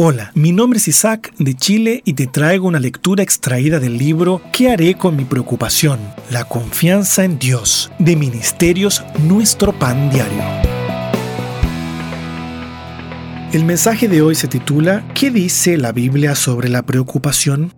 Hola, mi nombre es Isaac de Chile y te traigo una lectura extraída del libro ¿Qué haré con mi preocupación? La confianza en Dios de Ministerios Nuestro Pan Diario. El mensaje de hoy se titula ¿Qué dice la Biblia sobre la preocupación?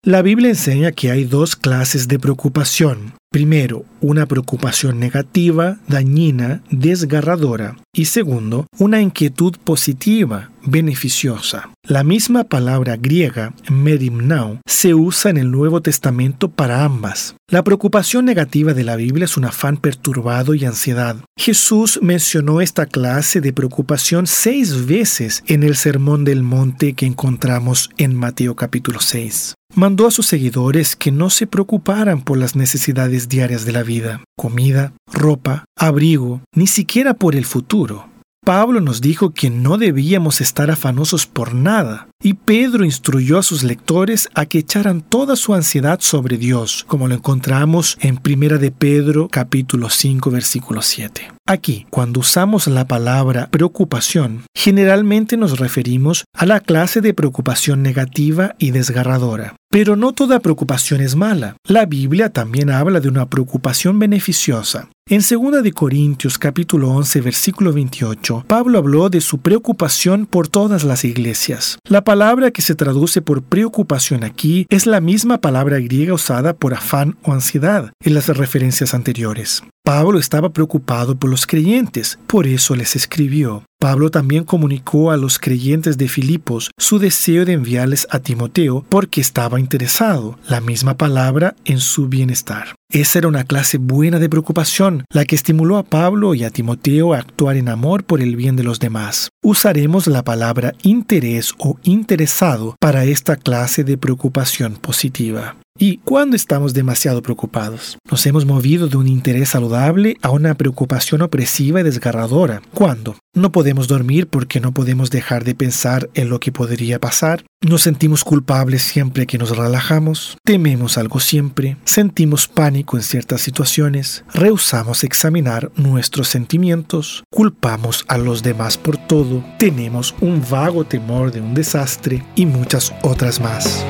La Biblia enseña que hay dos clases de preocupación. Primero, una preocupación negativa, dañina, desgarradora. Y segundo, una inquietud positiva, beneficiosa. La misma palabra griega, merimnao, se usa en el Nuevo Testamento para ambas. La preocupación negativa de la Biblia es un afán perturbado y ansiedad. Jesús mencionó esta clase de preocupación seis veces en el Sermón del Monte que encontramos en Mateo capítulo 6 mandó a sus seguidores que no se preocuparan por las necesidades diarias de la vida, comida, ropa, abrigo, ni siquiera por el futuro. Pablo nos dijo que no debíamos estar afanosos por nada, y Pedro instruyó a sus lectores a que echaran toda su ansiedad sobre Dios, como lo encontramos en 1 de Pedro capítulo 5 versículo 7. Aquí, cuando usamos la palabra preocupación, generalmente nos referimos a la clase de preocupación negativa y desgarradora. Pero no toda preocupación es mala. La Biblia también habla de una preocupación beneficiosa. En 2 de Corintios capítulo 11 versículo 28, Pablo habló de su preocupación por todas las iglesias. La palabra que se traduce por preocupación aquí es la misma palabra griega usada por afán o ansiedad en las referencias anteriores. Pablo estaba preocupado por los creyentes, por eso les escribió. Pablo también comunicó a los creyentes de Filipos su deseo de enviarles a Timoteo porque estaba interesado, la misma palabra, en su bienestar. Esa era una clase buena de preocupación, la que estimuló a Pablo y a Timoteo a actuar en amor por el bien de los demás. Usaremos la palabra interés o interesado para esta clase de preocupación positiva. ¿Y cuándo estamos demasiado preocupados? Nos hemos movido de un interés saludable a una preocupación opresiva y desgarradora. ¿Cuándo? No podemos dormir porque no podemos dejar de pensar en lo que podría pasar. Nos sentimos culpables siempre que nos relajamos. Tememos algo siempre. Sentimos pánico en ciertas situaciones. Rehusamos examinar nuestros sentimientos. Culpamos a los demás por todo. Tenemos un vago temor de un desastre y muchas otras más.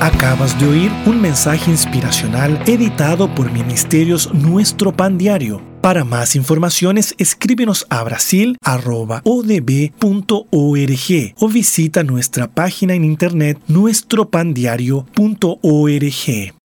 Acabas de oír un mensaje inspiracional editado por Ministerios Nuestro Pan Diario. Para más informaciones, escríbenos a brasil.odb.org o visita nuestra página en internet nuestropandiario.org.